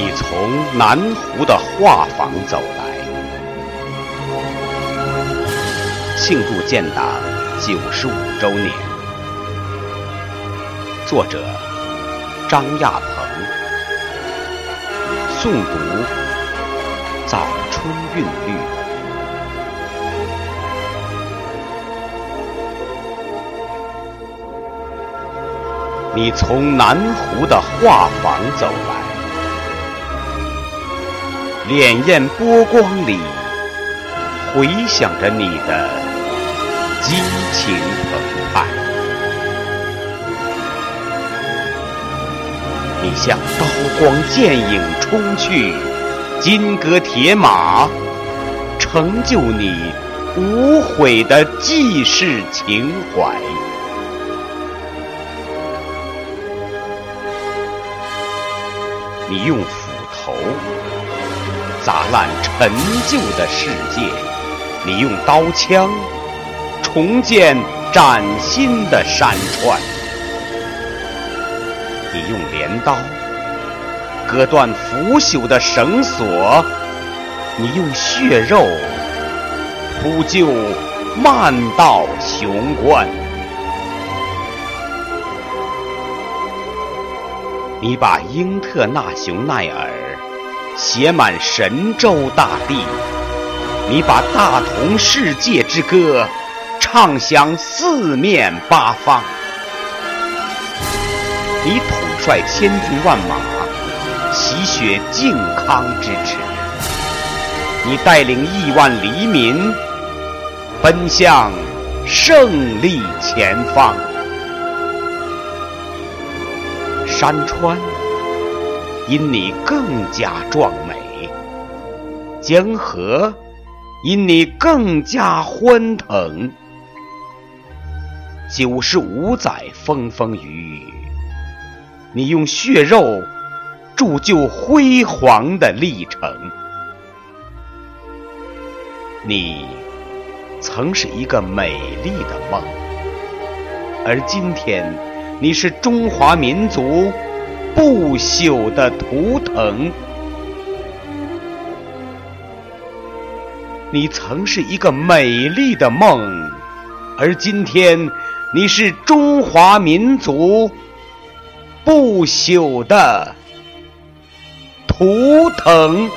你从南湖的画舫走来，庆祝建党九十五周年。作者：张亚鹏。诵读：早春韵律。你从南湖的画舫走来。潋滟波光里，回响着你的激情澎湃。你像刀光剑影冲去，金戈铁马，成就你无悔的济世情怀。你用斧头。砸烂陈旧的世界，你用刀枪重建崭新的山川；你用镰刀割断腐朽的绳索，你用血肉铺就漫道雄关。你把英特纳雄耐尔。写满神州大地，你把大同世界之歌唱响四面八方。你统帅千军万马，洗雪靖康之耻。你带领亿万黎民奔向胜利前方。山川。因你更加壮美，江河因你更加欢腾。九十五载风风雨雨，你用血肉铸就辉煌的历程。你曾是一个美丽的梦，而今天你是中华民族。不朽的图腾，你曾是一个美丽的梦，而今天你是中华民族不朽的图腾。